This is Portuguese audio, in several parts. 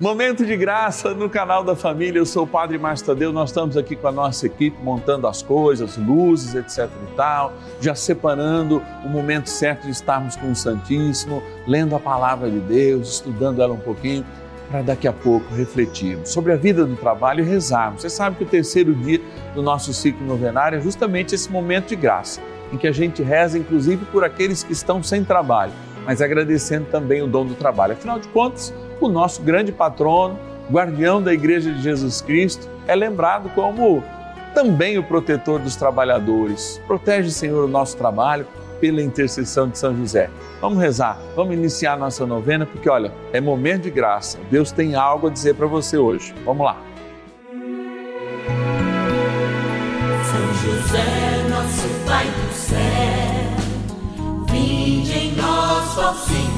Momento de graça no canal da família. Eu sou o Padre Márcio Tadeu. Nós estamos aqui com a nossa equipe montando as coisas, luzes, etc e tal, já separando o momento certo de estarmos com o Santíssimo, lendo a palavra de Deus, estudando ela um pouquinho, para daqui a pouco refletirmos sobre a vida do trabalho e rezarmos. Você sabe que o terceiro dia do nosso ciclo novenário é justamente esse momento de graça, em que a gente reza, inclusive, por aqueles que estão sem trabalho, mas agradecendo também o dom do trabalho. Afinal de contas, o nosso grande patrono, guardião da Igreja de Jesus Cristo, é lembrado como também o protetor dos trabalhadores. Protege, Senhor, o nosso trabalho pela intercessão de São José. Vamos rezar, vamos iniciar nossa novena, porque olha, é momento de graça. Deus tem algo a dizer para você hoje. Vamos lá. São José, nosso Pai do céu, vinde em nós, ó Senhor,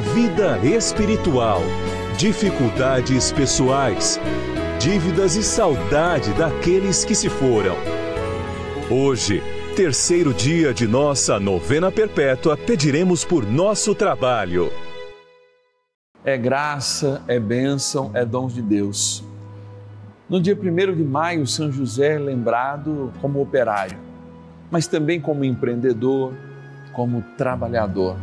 vida espiritual, dificuldades pessoais, dívidas e saudade daqueles que se foram. Hoje, terceiro dia de nossa novena perpétua, pediremos por nosso trabalho. É graça, é bênção, é dom de Deus. No dia 1 de maio, São José é lembrado como operário, mas também como empreendedor, como trabalhador.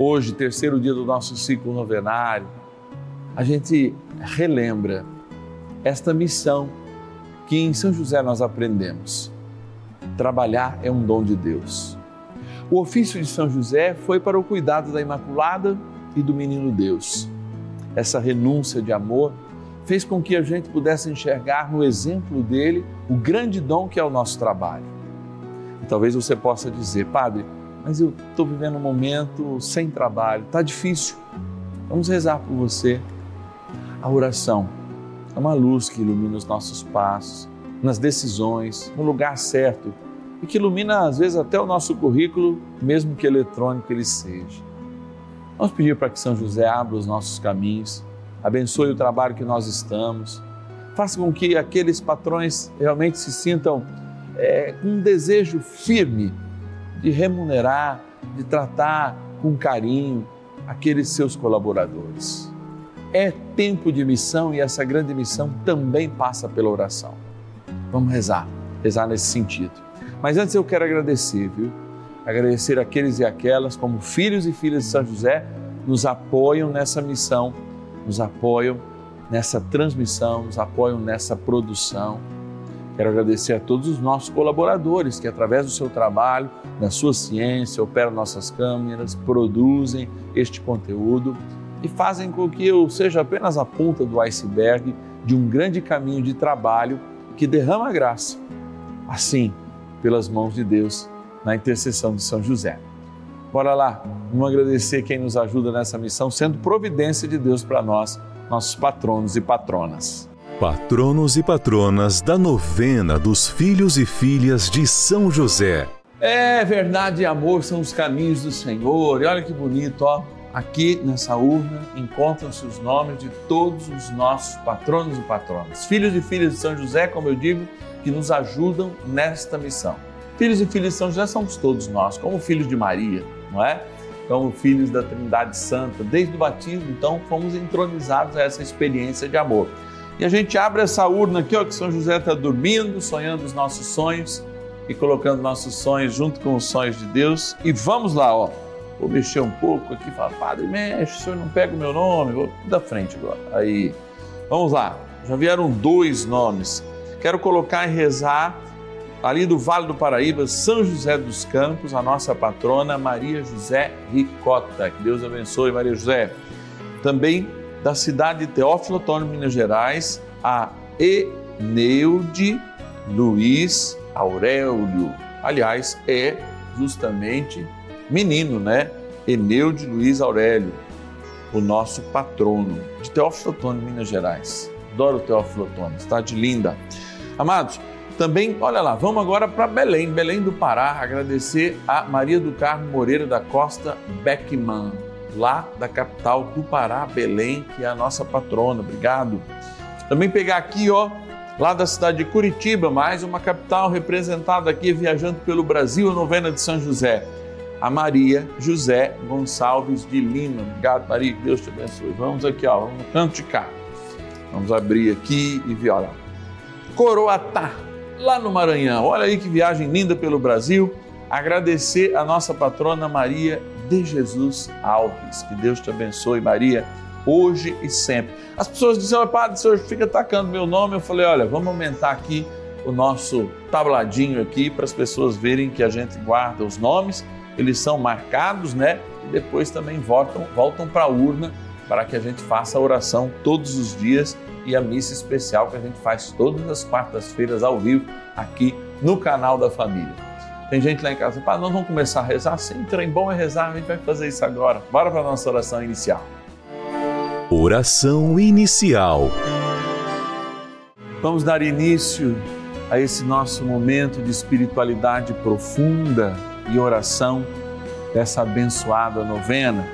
Hoje, terceiro dia do nosso ciclo novenário, a gente relembra esta missão que em São José nós aprendemos. Trabalhar é um dom de Deus. O ofício de São José foi para o cuidado da Imaculada e do Menino Deus. Essa renúncia de amor fez com que a gente pudesse enxergar no exemplo dele o grande dom que é o nosso trabalho. E talvez você possa dizer, Padre, mas eu estou vivendo um momento sem trabalho, está difícil. Vamos rezar por você. A oração é uma luz que ilumina os nossos passos, nas decisões, no lugar certo e que ilumina às vezes até o nosso currículo, mesmo que eletrônico ele seja. Vamos pedir para que São José abra os nossos caminhos, abençoe o trabalho que nós estamos, faça com que aqueles patrões realmente se sintam é, com um desejo firme de remunerar, de tratar com carinho aqueles seus colaboradores. É tempo de missão e essa grande missão também passa pela oração. Vamos rezar, rezar nesse sentido. Mas antes eu quero agradecer, viu? Agradecer aqueles e aquelas, como filhos e filhas de São José, nos apoiam nessa missão, nos apoiam nessa transmissão, nos apoiam nessa produção. Quero agradecer a todos os nossos colaboradores que, através do seu trabalho, da sua ciência, operam nossas câmeras, produzem este conteúdo e fazem com que eu seja apenas a ponta do iceberg de um grande caminho de trabalho que derrama graça. Assim, pelas mãos de Deus, na intercessão de São José. Bora lá, vamos agradecer quem nos ajuda nessa missão, sendo providência de Deus para nós, nossos patronos e patronas. Patronos e patronas da novena dos filhos e filhas de São José. É verdade e amor são os caminhos do Senhor. E olha que bonito, ó. Aqui nessa urna encontram-se os nomes de todos os nossos patronos e patronas, filhos e filhas de São José, como eu digo, que nos ajudam nesta missão. Filhos e filhas de São José somos todos nós, como filhos de Maria, não é? Como filhos da Trindade Santa, desde o batismo, então fomos entronizados a essa experiência de amor. E a gente abre essa urna aqui, ó, que São José está dormindo, sonhando os nossos sonhos e colocando nossos sonhos junto com os sonhos de Deus. E vamos lá, ó. Vou mexer um pouco aqui, falar, padre, mexe, o senhor não pega o meu nome, vou da frente agora. Aí, vamos lá. Já vieram dois nomes. Quero colocar e rezar ali do Vale do Paraíba, São José dos Campos, a nossa patrona Maria José Ricota. Que Deus abençoe, Maria José. Também da cidade de Teófilo Otônio, Minas Gerais, a Eneude Luiz Aurélio. Aliás, é justamente menino, né? Eneude Luiz Aurélio, o nosso patrono de Teófilo Otônio, Minas Gerais. Adoro Teófilo Otônio, está de linda. Amados, também, olha lá, vamos agora para Belém, Belém do Pará, agradecer a Maria do Carmo Moreira da Costa Beckman lá da capital do Pará, Belém, que é a nossa patrona. Obrigado. Também pegar aqui, ó, lá da cidade de Curitiba, mais uma capital representada aqui viajando pelo Brasil, a novena de São José. A Maria José Gonçalves de Lima. Obrigado, Maria, que Deus te abençoe. Vamos aqui, ó, no canto de cá. Vamos abrir aqui e ver, olha. Coroatá, lá no Maranhão. Olha aí que viagem linda pelo Brasil. Agradecer a nossa patrona Maria de Jesus Alves. Que Deus te abençoe, Maria, hoje e sempre. As pessoas dizem, padre, o senhor fica atacando meu nome. Eu falei, olha, vamos aumentar aqui o nosso tabladinho aqui para as pessoas verem que a gente guarda os nomes, eles são marcados, né? E depois também voltam, voltam para a urna para que a gente faça a oração todos os dias e a missa especial que a gente faz todas as quartas-feiras ao vivo aqui no canal da família. Tem gente lá em casa, pá, nós vamos começar a rezar? Sim, trem bom é rezar, a gente vai fazer isso agora. Bora para a nossa oração inicial. Oração inicial. Vamos dar início a esse nosso momento de espiritualidade profunda e oração dessa abençoada novena,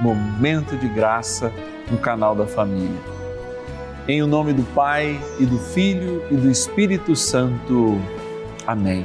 Momento de Graça no canal da família. Em o nome do Pai e do Filho e do Espírito Santo. Amém.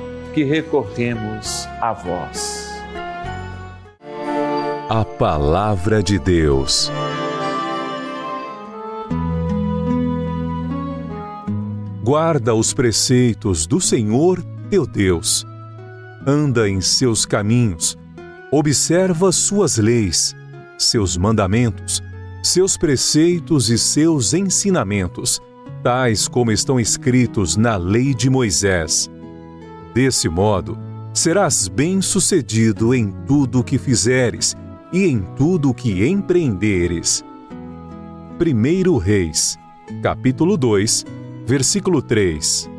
que recorremos a vós. A Palavra de Deus. Guarda os preceitos do Senhor teu Deus. Anda em seus caminhos, observa suas leis, seus mandamentos, seus preceitos e seus ensinamentos, tais como estão escritos na lei de Moisés Desse modo, serás bem-sucedido em tudo o que fizeres e em tudo o que empreenderes. 1 Reis, capítulo 2, versículo 3.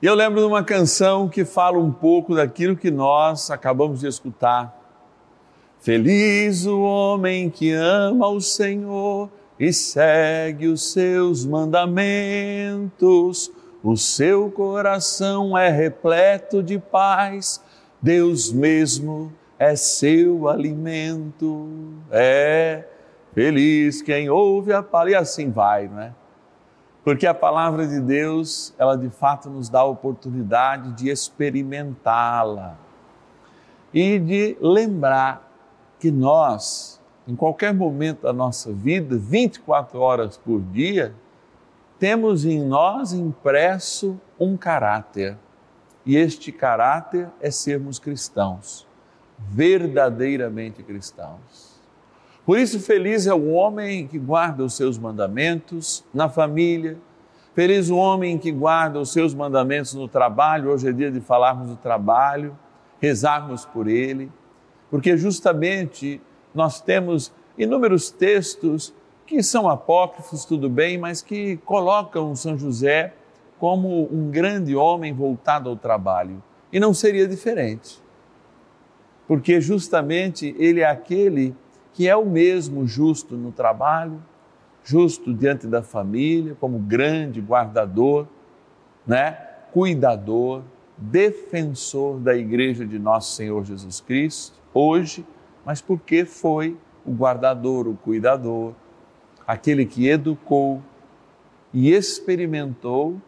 E eu lembro de uma canção que fala um pouco daquilo que nós acabamos de escutar. Feliz o homem que ama o Senhor e segue os seus mandamentos. O seu coração é repleto de paz, Deus mesmo é seu alimento. É feliz quem ouve a palavra, e assim vai, não é? Porque a palavra de Deus, ela de fato nos dá a oportunidade de experimentá-la e de lembrar que nós, em qualquer momento da nossa vida, 24 horas por dia, temos em nós impresso um caráter. E este caráter é sermos cristãos, verdadeiramente cristãos. Por isso, feliz é o homem que guarda os seus mandamentos na família, feliz o homem que guarda os seus mandamentos no trabalho. Hoje é dia de falarmos do trabalho, rezarmos por ele, porque justamente nós temos inúmeros textos que são apócrifos, tudo bem, mas que colocam São José como um grande homem voltado ao trabalho. E não seria diferente, porque justamente ele é aquele que é o mesmo justo no trabalho, justo diante da família, como grande guardador, né? cuidador, defensor da igreja de nosso Senhor Jesus Cristo, hoje, mas porque foi o guardador, o cuidador, aquele que educou e experimentou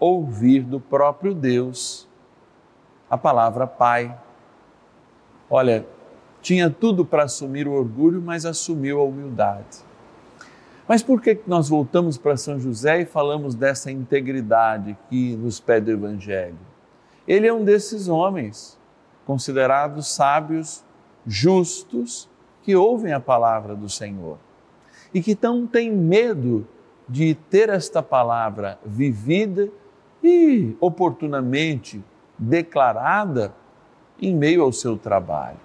ouvir do próprio Deus a palavra Pai. Olha, tinha tudo para assumir o orgulho, mas assumiu a humildade. Mas por que nós voltamos para São José e falamos dessa integridade que nos pede o Evangelho? Ele é um desses homens considerados sábios, justos, que ouvem a palavra do Senhor e que não têm medo de ter esta palavra vivida e oportunamente declarada em meio ao seu trabalho.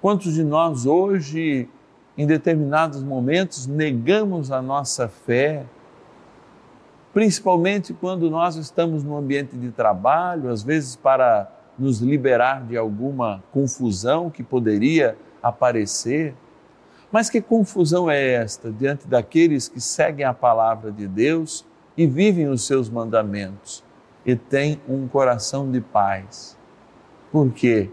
Quantos de nós hoje, em determinados momentos, negamos a nossa fé, principalmente quando nós estamos no ambiente de trabalho, às vezes para nos liberar de alguma confusão que poderia aparecer? Mas que confusão é esta diante daqueles que seguem a palavra de Deus e vivem os seus mandamentos e têm um coração de paz? Por quê?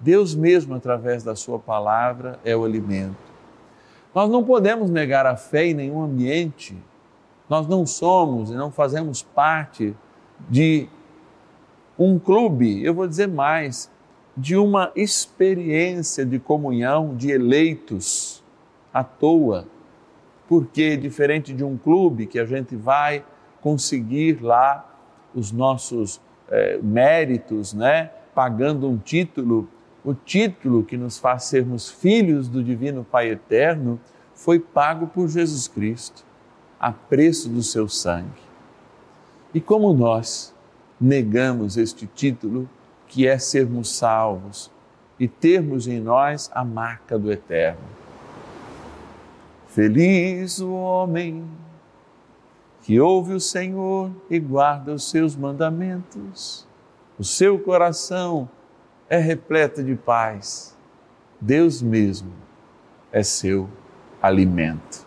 Deus mesmo, através da Sua palavra, é o alimento. Nós não podemos negar a fé em nenhum ambiente. Nós não somos e não fazemos parte de um clube, eu vou dizer mais, de uma experiência de comunhão de eleitos à toa. Porque, diferente de um clube que a gente vai conseguir lá os nossos é, méritos, né? pagando um título, o título que nos faz sermos filhos do Divino Pai Eterno foi pago por Jesus Cristo, a preço do seu sangue. E como nós negamos este título, que é sermos salvos e termos em nós a marca do eterno. Feliz o homem que ouve o Senhor e guarda os seus mandamentos. O seu coração é repleto de paz. Deus mesmo é seu alimento.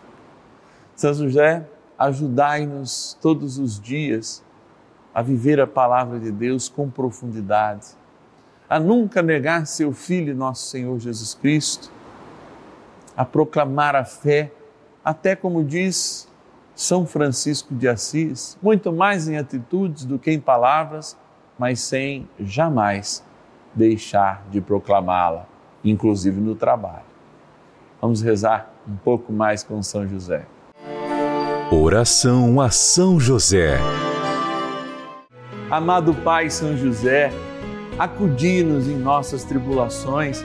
São José, ajudai-nos todos os dias a viver a palavra de Deus com profundidade, a nunca negar seu Filho, nosso Senhor Jesus Cristo, a proclamar a fé, até como diz São Francisco de Assis, muito mais em atitudes do que em palavras, mas sem jamais deixar de proclamá-la, inclusive no trabalho. Vamos rezar um pouco mais com São José. Oração a São José. Amado Pai São José, acudi-nos em nossas tribulações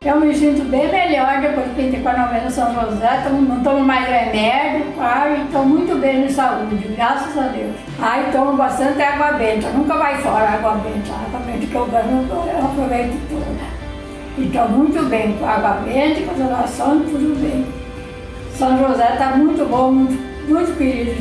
Eu me sinto bem melhor depois que entrei com a novena São José, não tomo mais remédio, ai, estou muito bem de saúde, graças a Deus. Ai, tomo bastante água benta, nunca vai fora água benta, a água benta que eu ganho eu aproveito toda. E estou muito bem com água benta, com as orações, tudo bem. São José está muito bom, muito, muito querido